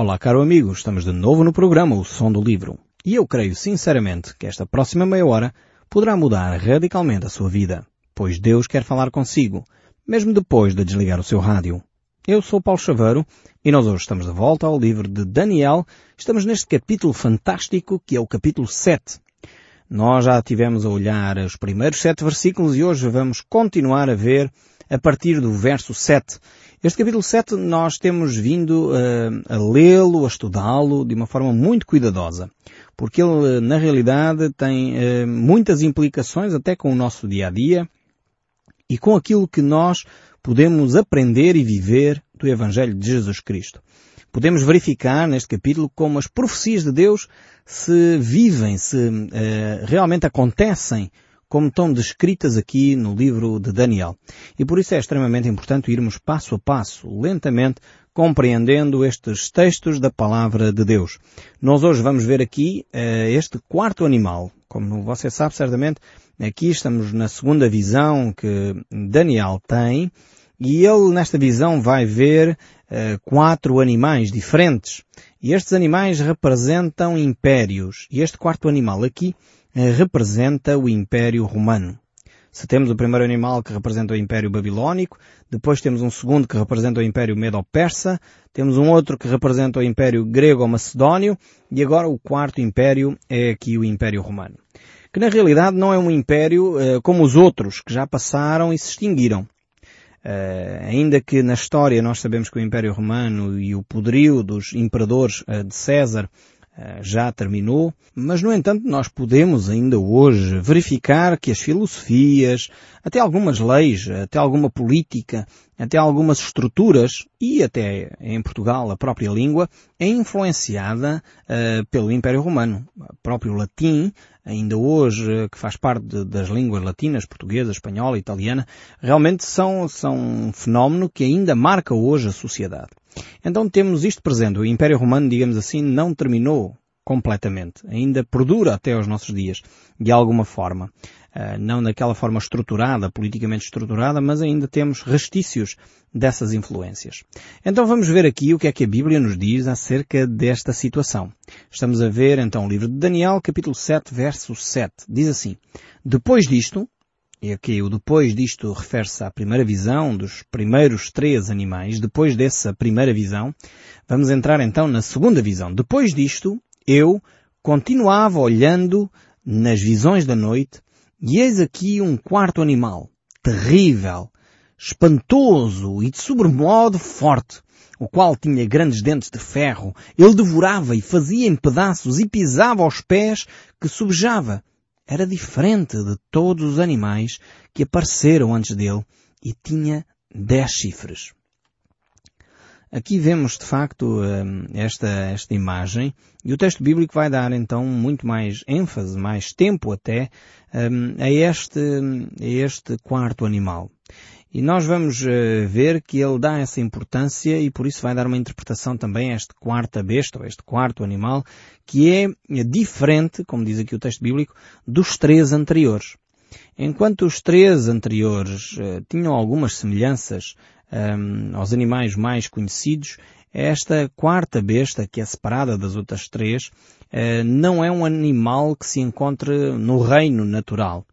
Olá, caro amigo, estamos de novo no programa O Som do Livro. E eu creio sinceramente que esta próxima meia hora poderá mudar radicalmente a sua vida, pois Deus quer falar consigo, mesmo depois de desligar o seu rádio. Eu sou Paulo Chaveiro e nós hoje estamos de volta ao livro de Daniel. Estamos neste capítulo fantástico que é o capítulo 7. Nós já tivemos a olhar os primeiros sete versículos e hoje vamos continuar a ver a partir do verso 7. Este capítulo 7 nós temos vindo uh, a lê-lo, a estudá-lo de uma forma muito cuidadosa, porque ele na realidade tem uh, muitas implicações até com o nosso dia a dia e com aquilo que nós podemos aprender e viver do Evangelho de Jesus Cristo. Podemos verificar neste capítulo como as profecias de Deus se vivem, se uh, realmente acontecem como estão descritas aqui no livro de Daniel. E por isso é extremamente importante irmos passo a passo, lentamente, compreendendo estes textos da palavra de Deus. Nós hoje vamos ver aqui uh, este quarto animal. Como você sabe certamente, aqui estamos na segunda visão que Daniel tem, e ele nesta visão vai ver uh, quatro animais diferentes. E estes animais representam impérios. E este quarto animal aqui representa o Império Romano. Se temos o primeiro animal que representa o Império Babilónico, depois temos um segundo que representa o Império Medo-Persa, temos um outro que representa o Império Grego-Macedónio e agora o quarto Império é aqui o Império Romano. Que na realidade não é um império uh, como os outros que já passaram e se extinguiram. Uh, ainda que na história nós sabemos que o Império Romano e o poderio dos imperadores uh, de César eh, já terminou, mas no entanto nós podemos ainda hoje verificar que as filosofias, até algumas leis, até alguma política, até algumas estruturas e até em Portugal a própria língua é influenciada uh, pelo Império Romano. O próprio latim, ainda hoje, que faz parte de, das línguas latinas, portuguesa, espanhola, italiana, realmente são, são um fenómeno que ainda marca hoje a sociedade. Então temos isto presente. O Império Romano, digamos assim, não terminou completamente. Ainda perdura até aos nossos dias, de alguma forma. Uh, não daquela forma estruturada, politicamente estruturada, mas ainda temos restícios dessas influências. Então vamos ver aqui o que é que a Bíblia nos diz acerca desta situação. Estamos a ver então o livro de Daniel, capítulo 7, verso 7. Diz assim, Depois disto, e aqui o depois disto refere-se à primeira visão dos primeiros três animais. Depois dessa primeira visão, vamos entrar então na segunda visão. Depois disto, eu continuava olhando nas visões da noite e eis aqui um quarto animal, terrível, espantoso e de sobremodo forte, o qual tinha grandes dentes de ferro. Ele devorava e fazia em pedaços e pisava aos pés que subjava era diferente de todos os animais que apareceram antes dele e tinha dez chifres. Aqui vemos de facto hum, esta, esta imagem e o texto bíblico vai dar então muito mais ênfase, mais tempo até hum, a este, a este quarto animal. E nós vamos uh, ver que ele dá essa importância e por isso vai dar uma interpretação também a este quarta besta, ou este quarto animal, que é diferente, como diz aqui o texto bíblico, dos três anteriores. Enquanto os três anteriores uh, tinham algumas semelhanças um, aos animais mais conhecidos, esta quarta besta, que é separada das outras três, uh, não é um animal que se encontre no reino natural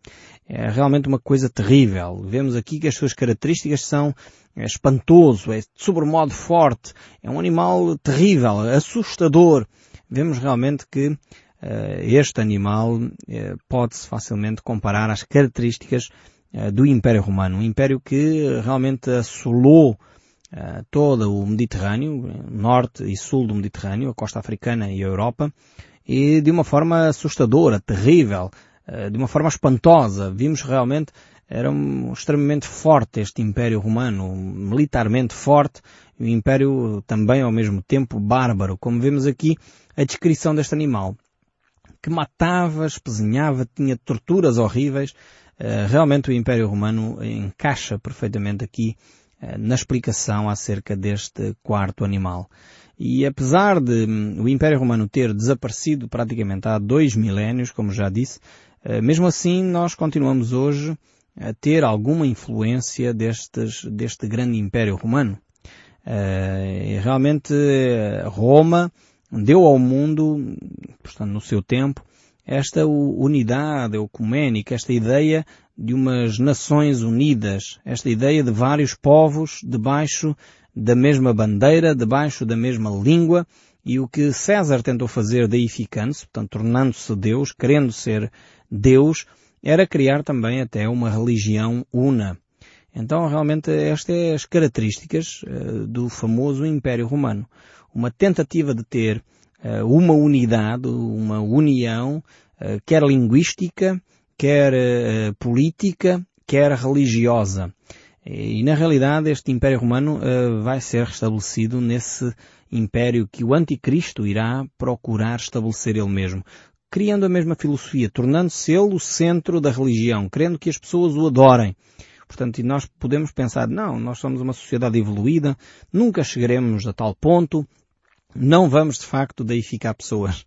é realmente uma coisa terrível. Vemos aqui que as suas características são é espantoso, é sobremodo forte, é um animal terrível, assustador. Vemos realmente que uh, este animal uh, pode-se facilmente comparar às características do Império Romano, um império que realmente assolou todo o Mediterrâneo, norte e sul do Mediterrâneo, a costa africana e a Europa, e de uma forma assustadora, terrível, eh, de uma forma espantosa. Vimos realmente era um, extremamente forte este Império Romano, militarmente forte, e um Império também ao mesmo tempo bárbaro, como vemos aqui a descrição deste animal, que matava, espezinhava, tinha torturas horríveis. Uh, realmente o Império Romano encaixa perfeitamente aqui uh, na explicação acerca deste quarto animal. E apesar de um, o Império Romano ter desaparecido praticamente há dois milénios, como já disse, eh, mesmo assim, nós continuamos hoje a ter alguma influência destes, deste grande Império Romano. Realmente Roma deu ao mundo, portanto no seu tempo, esta unidade ecuménica, esta ideia de umas nações unidas, esta ideia de vários povos debaixo da mesma bandeira, debaixo da mesma língua, e o que César tentou fazer deificando-se, portanto tornando-se Deus, querendo ser Deus, era criar também até uma religião una. Então realmente estas são as características uh, do famoso Império Romano. Uma tentativa de ter uma unidade, uma união, uh, quer linguística, quer política, quer religiosa. E na realidade este Império Romano vai ser restabelecido nesse império que o anticristo irá procurar estabelecer ele mesmo, criando a mesma filosofia, tornando-se ele o centro da religião, querendo que as pessoas o adorem. Portanto, nós podemos pensar, não, nós somos uma sociedade evoluída, nunca chegaremos a tal ponto, não vamos de facto deificar pessoas.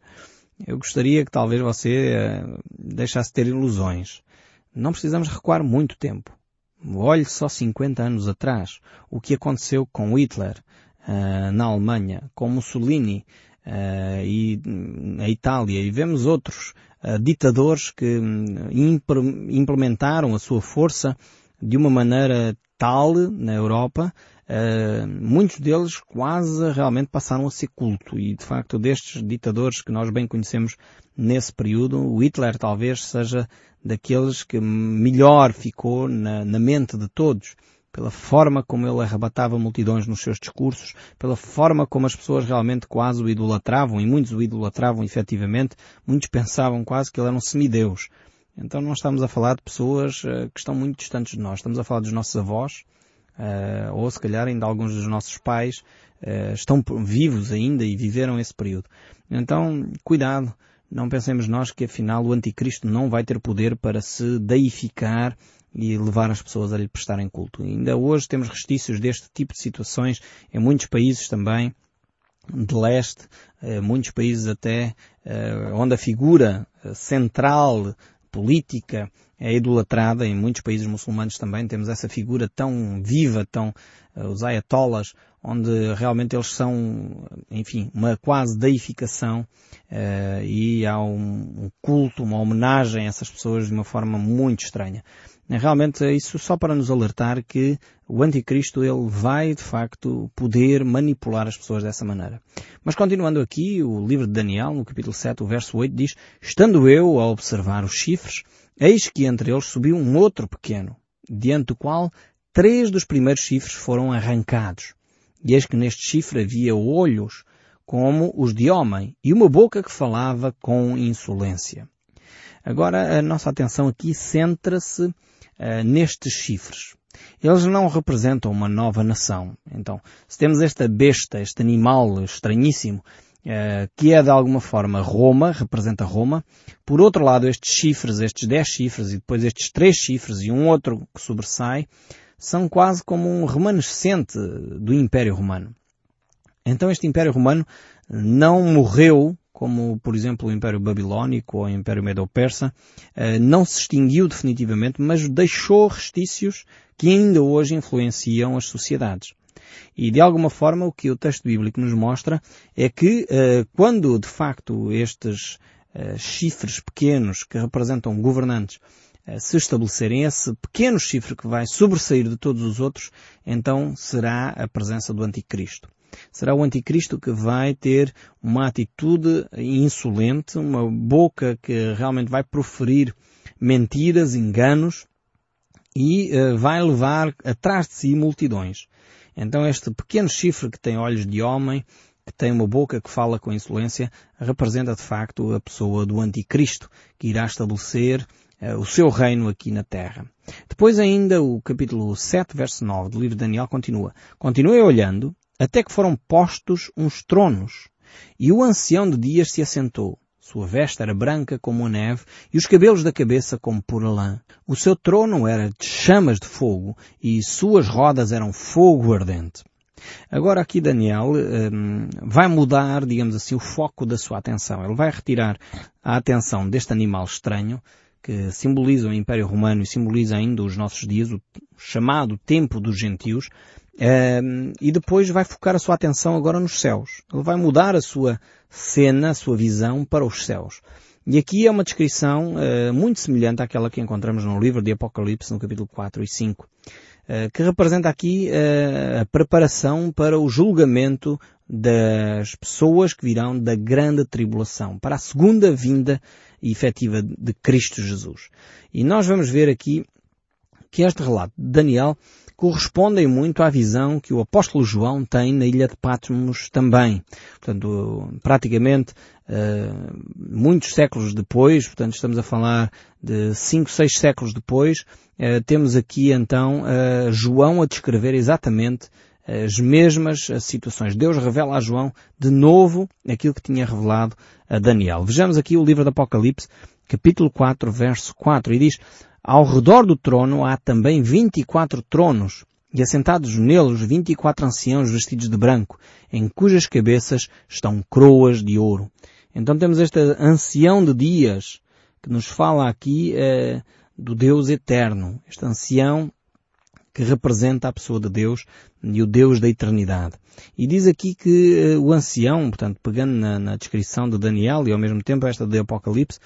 Eu gostaria que talvez você uh, deixasse ter ilusões. Não precisamos recuar muito tempo. Olhe só 50 anos atrás o que aconteceu com Hitler, uh, na Alemanha, com Mussolini uh, e na Itália, e vemos outros ditadores que um, implementaram a sua força de uma maneira tal na Europa, Uh, muitos deles quase realmente passaram a ser culto e de facto destes ditadores que nós bem conhecemos nesse período, o Hitler talvez seja daqueles que melhor ficou na, na mente de todos pela forma como ele arrebatava multidões nos seus discursos, pela forma como as pessoas realmente quase o idolatravam, e muitos o idolatravam efetivamente, muitos pensavam quase que ele era um semideus. Então não estamos a falar de pessoas uh, que estão muito distantes de nós, estamos a falar dos nossos avós, uh, ou se calhar ainda alguns dos nossos pais uh, estão vivos ainda e viveram esse período. Então, cuidado, não pensemos nós que afinal o anticristo não vai ter poder para se deificar e levar as pessoas a lhe prestarem culto. E ainda hoje temos restícios deste tipo de situações em muitos países também de leste, eh, muitos países até eh, onde a figura eh, central política é idolatrada, em muitos países muçulmanos também temos essa figura tão viva, tão os ayatollahs, onde realmente eles são, enfim, uma quase deificação e há um, um culto, uma homenagem a essas pessoas de uma forma muito estranha. Realmente isso só para nos alertar que o anticristo ele vai de facto poder manipular as pessoas dessa maneira. Mas continuando aqui, o livro de Daniel, no capítulo 7, o verso 8 diz, Estando eu a observar os chifres, eis que entre eles subiu um outro pequeno, diante do qual três dos primeiros chifres foram arrancados. E eis que neste chifre havia olhos como os de homem e uma boca que falava com insolência. Agora a nossa atenção aqui centra-se uh, nestes chifres. Eles não representam uma nova nação. Então, se temos esta besta, este animal estranhíssimo, que é de alguma forma Roma, representa Roma, por outro lado estes chifres, estes dez chifres e depois estes três chifres e um outro que sobressai, são quase como um remanescente do Império Romano. Então este Império Romano não morreu como por exemplo o Império Babilónico ou o Império Medo-Persa, eh, não se extinguiu definitivamente, mas deixou restícios que ainda hoje influenciam as sociedades. E de alguma forma o que o texto bíblico nos mostra é que eh, quando de facto estes eh, chifres pequenos que representam governantes se estabelecerem esse pequeno chifre que vai sobressair de todos os outros, então será a presença do anticristo. Será o anticristo que vai ter uma atitude insolente, uma boca que realmente vai proferir mentiras, enganos e uh, vai levar atrás de si multidões. Então este pequeno chifre que tem olhos de homem, que tem uma boca que fala com insolência, representa de facto a pessoa do anticristo, que irá estabelecer uh, o seu reino aqui na terra. Depois ainda o capítulo 7, verso 9 do livro de Daniel continua. Continuei olhando até que foram postos uns tronos, e o ancião de dias se assentou. Sua veste era branca como a neve e os cabelos da cabeça como pura lã. O seu trono era de chamas de fogo e suas rodas eram fogo ardente. Agora aqui Daniel um, vai mudar, digamos assim, o foco da sua atenção. Ele vai retirar a atenção deste animal estranho que simboliza o Império Romano e simboliza ainda os nossos dias, o chamado tempo dos gentios, Uh, e depois vai focar a sua atenção agora nos céus. Ele vai mudar a sua cena, a sua visão para os céus. E aqui é uma descrição uh, muito semelhante àquela que encontramos no livro de Apocalipse, no capítulo 4 e 5, uh, que representa aqui uh, a preparação para o julgamento das pessoas que virão da grande tribulação, para a segunda vinda efetiva de Cristo Jesus. E nós vamos ver aqui que este relato de Daniel correspondem muito à visão que o apóstolo João tem na ilha de Patmos também. Portanto, praticamente uh, muitos séculos depois, portanto estamos a falar de cinco, seis séculos depois, uh, temos aqui então uh, João a descrever exatamente as mesmas situações. Deus revela a João de novo aquilo que tinha revelado a Daniel. Vejamos aqui o livro do Apocalipse, capítulo 4, verso 4, e diz, ao redor do trono há também vinte e quatro tronos, e assentados neles vinte e quatro anciãos vestidos de branco, em cujas cabeças estão coroas de ouro. Então temos este ancião de dias, que nos fala aqui eh, do Deus eterno, este ancião que representa a pessoa de Deus e o Deus da eternidade. E diz aqui que uh, o ancião, portanto, pegando na, na, descrição de Daniel e ao mesmo tempo esta de Apocalipse,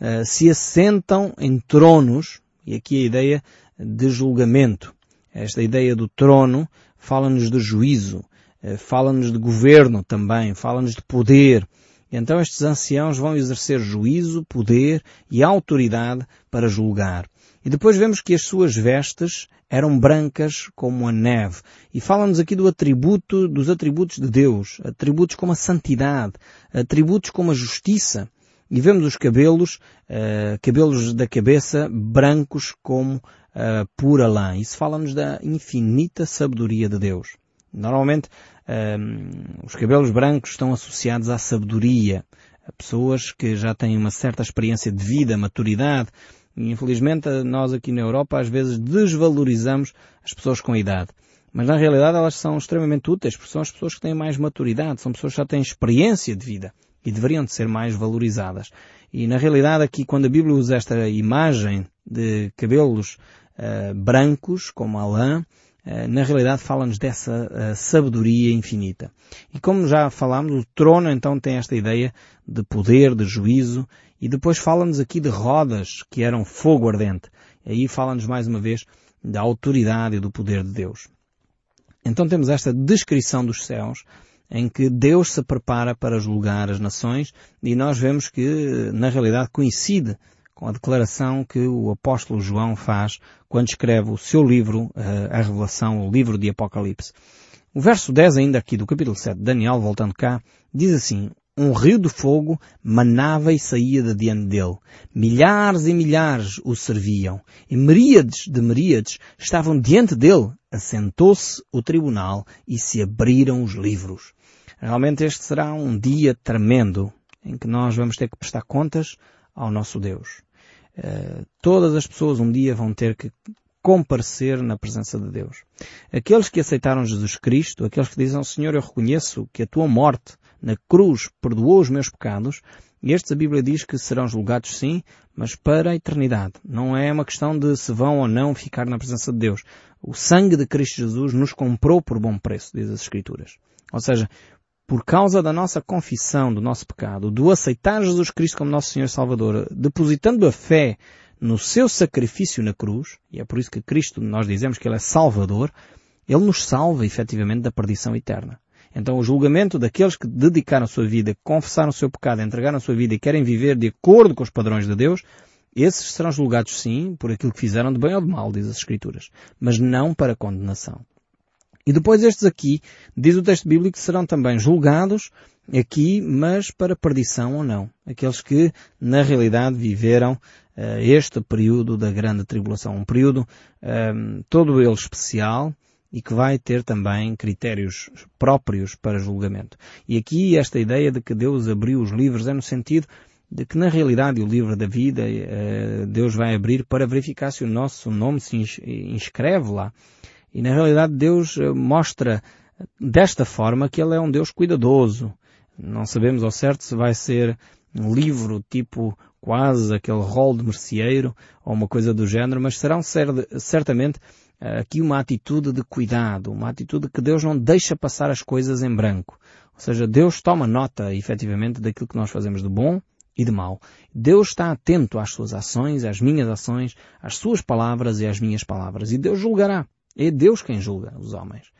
uh, se assentam em tronos e aqui a ideia de julgamento. Esta ideia do trono fala-nos de juízo, eh, fala-nos de governo também, fala-nos de poder. Então estes anciãos vão exercer juízo, poder e autoridade para julgar. E depois vemos que as suas vestes eram brancas como a neve. E fala-nos aqui do atributo, dos atributos de Deus, atributos como a santidade, atributos como a justiça, e vemos os cabelos, uh, cabelos da cabeça brancos como uh, pura lã. Isso fala-nos da infinita sabedoria de Deus. Normalmente, uh, os cabelos brancos estão associados à sabedoria, a pessoas que já têm uma certa experiência de vida, maturidade. Infelizmente, nós aqui na Europa às vezes desvalorizamos as pessoas com idade. Mas na realidade elas são extremamente úteis, porque são as pessoas que têm mais maturidade, são pessoas que já têm experiência de vida e deveriam de ser mais valorizadas. E na realidade aqui quando a Bíblia usa esta imagem de cabelos uh, brancos como a lã, uh, na realidade fala-nos dessa uh, sabedoria infinita. E como já falámos, o trono então tem esta ideia de poder, de juízo, e depois fala-nos aqui de rodas que eram fogo ardente. E aí fala-nos mais uma vez da autoridade e do poder de Deus. Então temos esta descrição dos céus, em que Deus se prepara para julgar as nações e nós vemos que, na realidade, coincide com a declaração que o apóstolo João faz quando escreve o seu livro, eh, a Revelação, o livro de Apocalipse. O verso 10 ainda aqui do capítulo 7 de Daniel, voltando cá, diz assim, um rio de fogo manava e saía de diante dele. Milhares e milhares o serviam, e miríades de miríades estavam diante dele. Assentou-se o tribunal e se abriram os livros. Realmente este será um dia tremendo em que nós vamos ter que prestar contas ao nosso Deus. Uh, todas as pessoas um dia vão ter que comparecer na presença de Deus. Aqueles que aceitaram Jesus Cristo, aqueles que dizem, Senhor, eu reconheço que a tua morte na cruz perdoou os meus pecados, estes a Bíblia diz que serão julgados sim, mas para a eternidade. Não é uma questão de se vão ou não ficar na presença de Deus. O sangue de Cristo Jesus nos comprou por bom preço, diz as Escrituras. Ou seja, por causa da nossa confissão do nosso pecado, do aceitar Jesus Cristo como nosso Senhor Salvador, depositando a fé no seu sacrifício na cruz, e é por isso que Cristo, nós dizemos que Ele é Salvador, Ele nos salva efetivamente da perdição eterna. Então o julgamento daqueles que dedicaram a sua vida, confessaram o seu pecado, entregaram a sua vida e querem viver de acordo com os padrões de Deus, esses serão julgados sim por aquilo que fizeram de bem ou de mal, diz as Escrituras, mas não para condenação. E depois estes aqui, diz o texto bíblico, serão também julgados aqui, mas para perdição ou não. Aqueles que, na realidade, viveram uh, este período da grande tribulação. Um período um, todo ele especial e que vai ter também critérios próprios para julgamento. E aqui esta ideia de que Deus abriu os livros é no sentido de que na realidade o livro da vida uh, Deus vai abrir para verificar se o nosso nome se inscreve lá e na realidade Deus eh, mostra desta forma que Ele é um Deus cuidadoso. Não sabemos ao certo se vai ser um livro tipo quase aquele rol de merceeiro ou uma coisa do género, mas serão certamente aqui uma atitude de cuidado, uma atitude que Deus não deixa passar as coisas em branco. Ou seja, Deus toma nota, efetivamente, daquilo que nós fazemos de bom e de mal. Deus está atento às suas ações, às minhas ações, às suas palavras e às minhas palavras. E Deus julgará. É Deus quem julga os homens.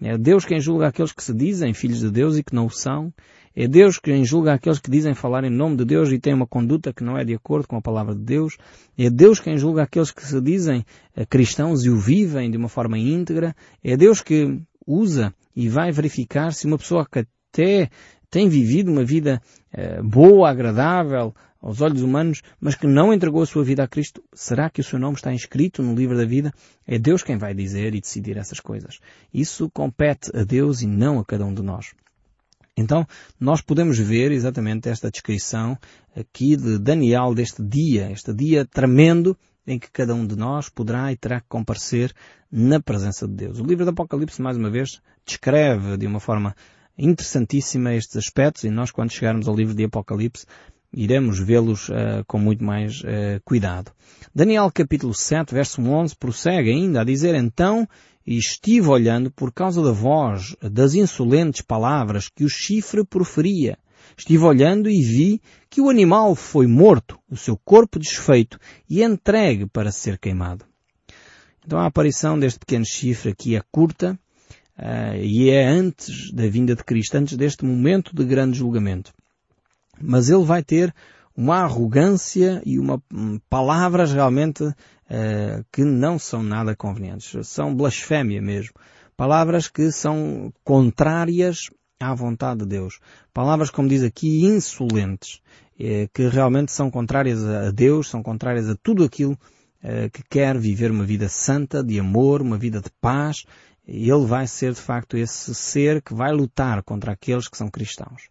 É Deus quem julga aqueles que se dizem filhos de Deus e que não o são. É Deus quem julga aqueles que dizem falar em nome de Deus e têm uma conduta que não é de acordo com a palavra de Deus. É Deus quem julga aqueles que se dizem eh, cristãos e o vivem de uma forma íntegra. É Deus que usa e vai verificar se uma pessoa que até tem vivido uma vida eh, boa, agradável aos olhos humanos, mas que não entregou a sua vida a Cristo, será que o seu nome está inscrito no livro da vida? É Deus quem vai dizer e decidir essas coisas. Isso compete a Deus e não a cada um de nós. Então, nós podemos ver exatamente esta descrição aqui de Daniel deste dia, este dia tremendo em que cada um de nós poderá e terá que comparecer na presença de Deus. O livro do Apocalipse, mais uma vez, descreve de uma forma interessantíssima estes aspectos e nós, quando chegarmos ao livro de Apocalipse, iremos vê-los uh, com muito mais uh, cuidado. Daniel capítulo 7, verso 11, prossegue ainda a dizer, então, estive olhando por causa da voz das insolentes palavras que o chifre proferia. Estive olhando e vi que o animal foi morto, o seu corpo desfeito e entregue para ser queimado. Então a aparição deste pequeno chifre aqui é curta uh, e é antes da vinda de Cristo, antes deste momento de grande julgamento mas ele vai ter uma arrogância e uma hum, palavras realmente uh, que não são nada convenientes. São blasfémia mesmo. Palavras que são contrárias à vontade de Deus. Palavras, como diz aqui, insolentes, eh, que realmente são contrárias a Deus, são contrárias a tudo aquilo eh, que quer viver uma vida santa, de amor, uma vida de paz. Ele vai ser, de facto, esse ser que vai lutar contra aqueles que são cristãos.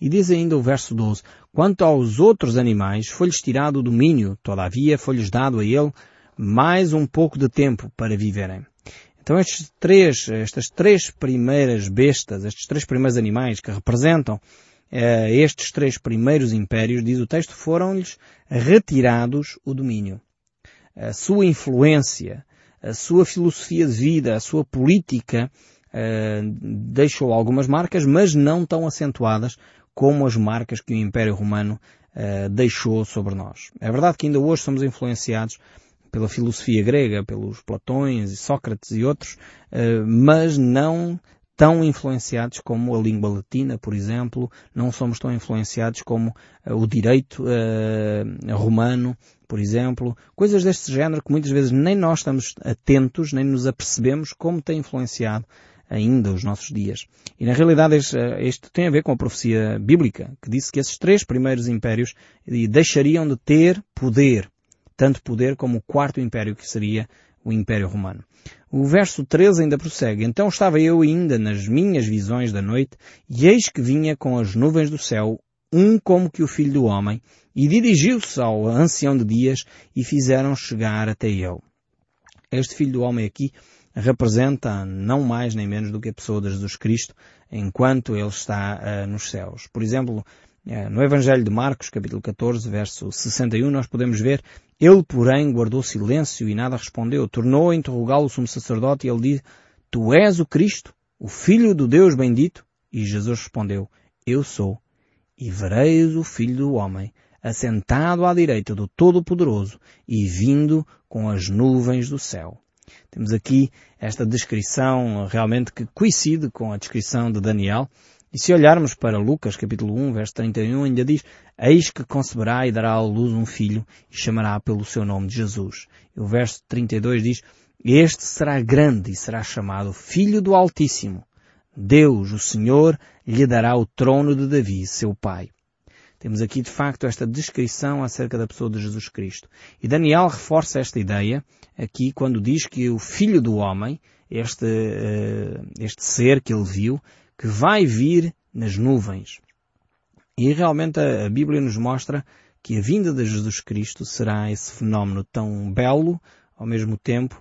E diz ainda o verso 12, Quanto aos outros animais, foi-lhes tirado o domínio, todavia foi-lhes dado a ele mais um pouco de tempo para viverem. Então estes três, estas três primeiras bestas, estes três primeiros animais que representam eh, estes três primeiros impérios, diz o texto, foram-lhes retirados o domínio. A sua influência, a sua filosofia de vida, a sua política eh, deixou algumas marcas, mas não tão acentuadas como as marcas que o Império Romano uh, deixou sobre nós. É verdade que ainda hoje somos influenciados pela filosofia grega, pelos Platões e Sócrates e outros, uh, mas não tão influenciados como a língua latina, por exemplo, não somos tão influenciados como uh, o direito uh, romano, por exemplo, coisas deste género que muitas vezes nem nós estamos atentos, nem nos apercebemos como tem influenciado ainda os nossos dias. E na realidade isto tem a ver com a profecia bíblica, que disse que esses três primeiros impérios deixariam de ter poder, tanto poder como o quarto império que seria o Império Romano. O verso 13 ainda prossegue. Então estava eu ainda nas minhas visões da noite, e eis que vinha com as nuvens do céu um como que o filho do homem, e dirigiu-se ao ancião de dias, e fizeram chegar até ele. Este filho do homem aqui representa não mais nem menos do que a pessoa de Jesus Cristo enquanto ele está uh, nos céus. Por exemplo, uh, no Evangelho de Marcos, capítulo 14, verso 61, nós podemos ver ele, porém, guardou silêncio e nada respondeu. Tornou a interrogá-lo o sumo sacerdote e ele disse, Tu és o Cristo, o Filho do Deus bendito? E Jesus respondeu, Eu sou. E vereis o Filho do Homem, assentado à direita do Todo-Poderoso e vindo com as nuvens do céu. Temos aqui esta descrição realmente que coincide com a descrição de Daniel. E se olharmos para Lucas capítulo 1, verso 31, ainda diz, Eis que conceberá e dará à luz um filho e chamará pelo seu nome de Jesus. E o verso 32 diz, Este será grande e será chamado Filho do Altíssimo. Deus, o Senhor, lhe dará o trono de Davi, seu pai. Temos aqui de facto esta descrição acerca da pessoa de Jesus Cristo. E Daniel reforça esta ideia aqui quando diz que o Filho do Homem, este, eh, este ser que ele viu, que vai vir nas nuvens. E realmente a Bíblia nos mostra que a vinda de Jesus Cristo será esse fenómeno tão belo, ao mesmo tempo,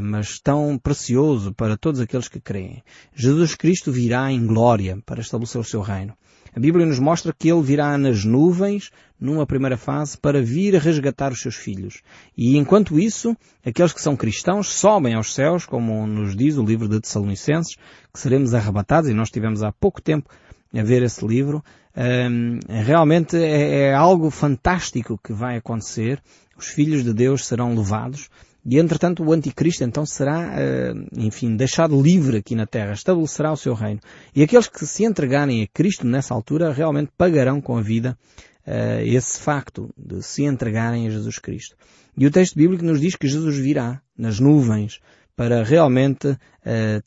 mas tão precioso para todos aqueles que creem. Jesus Cristo virá em glória para estabelecer o seu reino. A Bíblia nos mostra que ele virá nas nuvens, numa primeira fase, para vir resgatar os seus filhos. E enquanto isso, aqueles que são cristãos sobem aos céus, como nos diz o livro de Tessalonicenses, que seremos arrebatados, e nós tivemos há pouco tempo a ver esse livro. Um, realmente é, é algo fantástico que vai acontecer. Os filhos de Deus serão levados e entretanto o anticristo então será, enfim, deixado livre aqui na terra, estabelecerá o seu reino. E aqueles que se entregarem a Cristo nessa altura realmente pagarão com a vida esse facto de se entregarem a Jesus Cristo. E o texto bíblico nos diz que Jesus virá nas nuvens para realmente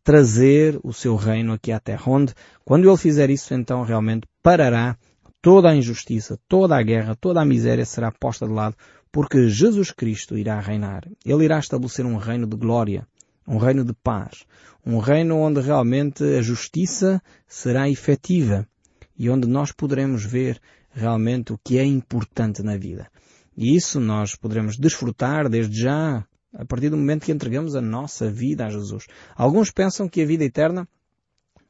trazer o seu reino aqui à terra, onde quando ele fizer isso então realmente parará toda a injustiça, toda a guerra, toda a miséria será posta de lado porque Jesus Cristo irá reinar. Ele irá estabelecer um reino de glória, um reino de paz, um reino onde realmente a justiça será efetiva e onde nós poderemos ver realmente o que é importante na vida. E isso nós poderemos desfrutar desde já, a partir do momento que entregamos a nossa vida a Jesus. Alguns pensam que a vida eterna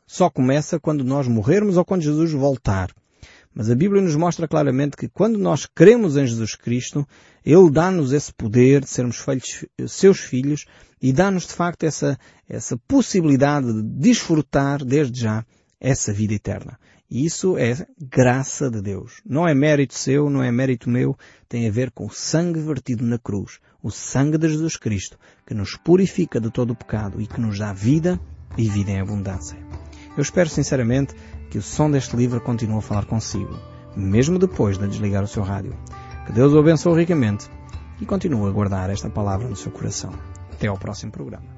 só começa quando nós morrermos ou quando Jesus voltar. Mas a Bíblia nos mostra claramente que quando nós cremos em Jesus Cristo, Ele dá-nos esse poder de sermos filhos, seus filhos e dá-nos de facto essa, essa possibilidade de desfrutar desde já essa vida eterna. E isso é graça de Deus. Não é mérito seu, não é mérito meu, tem a ver com o sangue vertido na cruz, o sangue de Jesus Cristo, que nos purifica de todo o pecado e que nos dá vida e vida em abundância. Eu espero sinceramente que o som deste livro continue a falar consigo, mesmo depois de desligar o seu rádio. Que Deus o abençoe ricamente e continue a guardar esta palavra no seu coração. Até ao próximo programa.